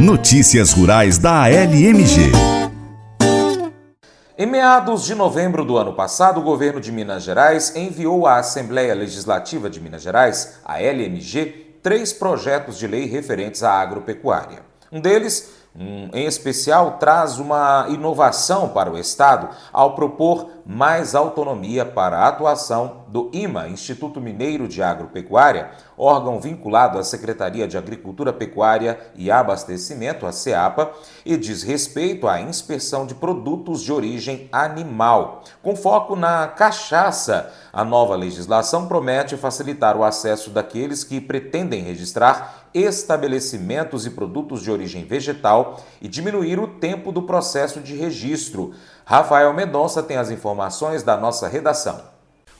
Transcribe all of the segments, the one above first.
Notícias Rurais da ALMG. Em meados de novembro do ano passado, o governo de Minas Gerais enviou à Assembleia Legislativa de Minas Gerais, a LMG, três projetos de lei referentes à agropecuária. Um deles em especial, traz uma inovação para o Estado ao propor mais autonomia para a atuação do IMA, Instituto Mineiro de Agropecuária, órgão vinculado à Secretaria de Agricultura, Pecuária e Abastecimento, a SEAPA, e diz respeito à inspeção de produtos de origem animal, com foco na cachaça. A nova legislação promete facilitar o acesso daqueles que pretendem registrar estabelecimentos e produtos de origem vegetal e diminuir o tempo do processo de registro. Rafael Mendonça tem as informações da nossa redação.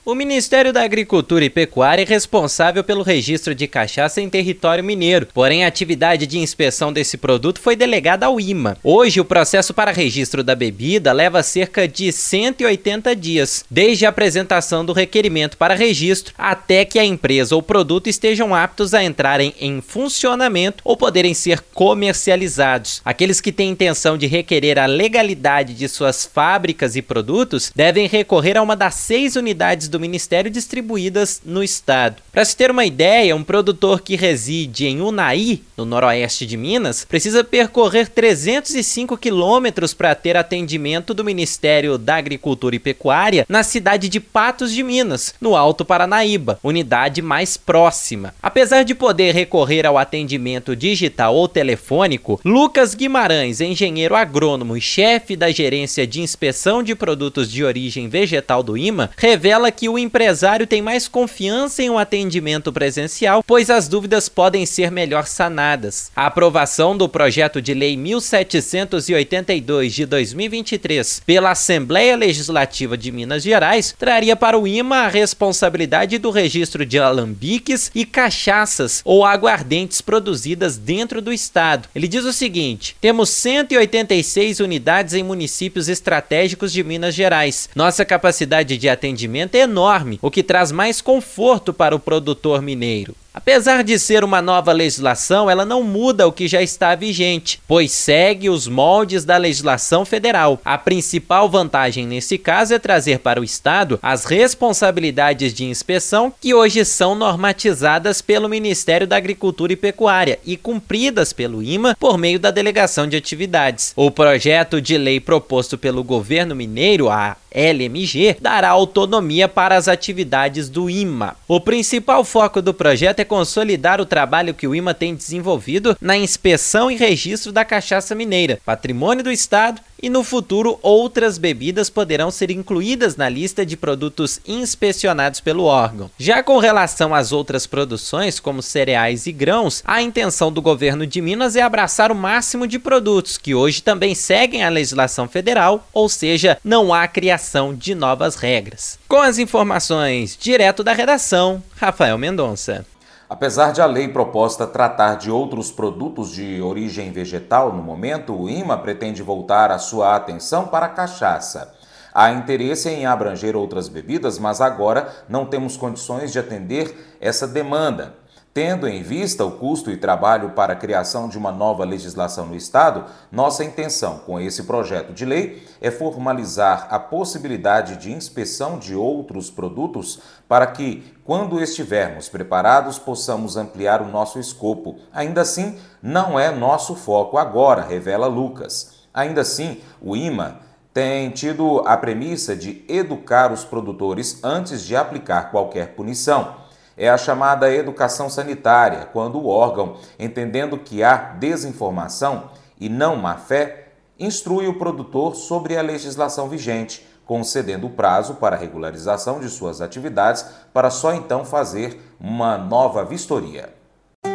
O Ministério da Agricultura e Pecuária é responsável pelo registro de cachaça em território mineiro, porém a atividade de inspeção desse produto foi delegada ao IMA. Hoje, o processo para registro da bebida leva cerca de 180 dias, desde a apresentação do requerimento para registro até que a empresa ou produto estejam aptos a entrarem em funcionamento ou poderem ser comercializados. Aqueles que têm intenção de requerer a legalidade de suas fábricas e produtos devem recorrer a uma das seis unidades do Ministério distribuídas no estado. Para se ter uma ideia, um produtor que reside em Unai, no noroeste de Minas, precisa percorrer 305 quilômetros para ter atendimento do Ministério da Agricultura e Pecuária na cidade de Patos de Minas, no Alto Paranaíba, unidade mais próxima. Apesar de poder recorrer ao atendimento digital ou telefônico, Lucas Guimarães, engenheiro agrônomo e chefe da gerência de inspeção de produtos de origem vegetal do IMA, revela que o empresário tem mais confiança em um atendimento presencial, pois as dúvidas podem ser melhor sanadas. A aprovação do projeto de lei 1782 de 2023 pela Assembleia Legislativa de Minas Gerais traria para o IMA a responsabilidade do registro de alambiques e cachaças ou aguardentes produzidas dentro do estado. Ele diz o seguinte: temos 186 unidades em municípios estratégicos de Minas Gerais. Nossa capacidade de atendimento é enorme, o que traz mais conforto para o produtor mineiro. Apesar de ser uma nova legislação, ela não muda o que já está vigente, pois segue os moldes da legislação federal. A principal vantagem nesse caso é trazer para o Estado as responsabilidades de inspeção que hoje são normatizadas pelo Ministério da Agricultura e Pecuária e cumpridas pelo IMA por meio da delegação de atividades. O projeto de lei proposto pelo governo mineiro, a LMG, dará autonomia para as atividades do IMA. O principal foco do projeto é consolidar o trabalho que o IMA tem desenvolvido na inspeção e registro da cachaça mineira, patrimônio do Estado e no futuro outras bebidas poderão ser incluídas na lista de produtos inspecionados pelo órgão. Já com relação às outras produções, como cereais e grãos, a intenção do governo de Minas é abraçar o máximo de produtos que hoje também seguem a legislação federal, ou seja, não há criação de novas regras. Com as informações direto da redação, Rafael Mendonça. Apesar de a lei proposta tratar de outros produtos de origem vegetal no momento, o IMA pretende voltar a sua atenção para a cachaça. Há interesse em abranger outras bebidas, mas agora não temos condições de atender essa demanda. Tendo em vista o custo e trabalho para a criação de uma nova legislação no Estado, nossa intenção com esse projeto de lei é formalizar a possibilidade de inspeção de outros produtos para que, quando estivermos preparados, possamos ampliar o nosso escopo. Ainda assim, não é nosso foco agora, revela Lucas. Ainda assim, o IMA tem tido a premissa de educar os produtores antes de aplicar qualquer punição é a chamada educação sanitária, quando o órgão, entendendo que há desinformação e não má fé, instrui o produtor sobre a legislação vigente, concedendo o prazo para regularização de suas atividades para só então fazer uma nova vistoria.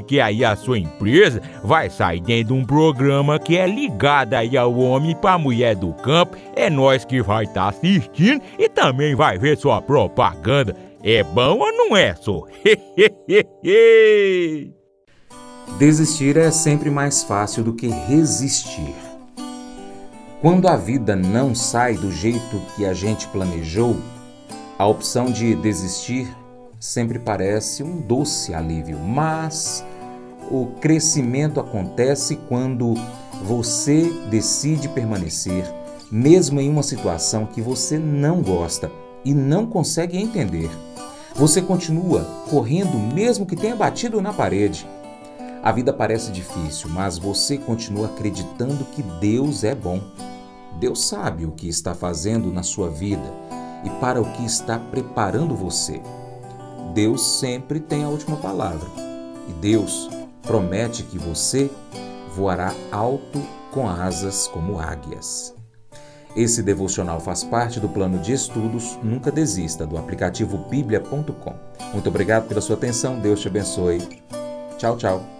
porque aí a sua empresa vai sair dentro de um programa que é ligado aí ao homem para mulher do campo. É nós que vai estar tá assistindo e também vai ver sua propaganda. É bom ou não é, só? Desistir é sempre mais fácil do que resistir. Quando a vida não sai do jeito que a gente planejou, a opção de desistir sempre parece um doce alívio, mas o crescimento acontece quando você decide permanecer, mesmo em uma situação que você não gosta e não consegue entender. Você continua correndo mesmo que tenha batido na parede. A vida parece difícil, mas você continua acreditando que Deus é bom. Deus sabe o que está fazendo na sua vida e para o que está preparando você. Deus sempre tem a última palavra e Deus promete que você voará alto com asas como águias. Esse devocional faz parte do plano de estudos Nunca Desista do aplicativo bíblia.com. Muito obrigado pela sua atenção, Deus te abençoe. Tchau, tchau.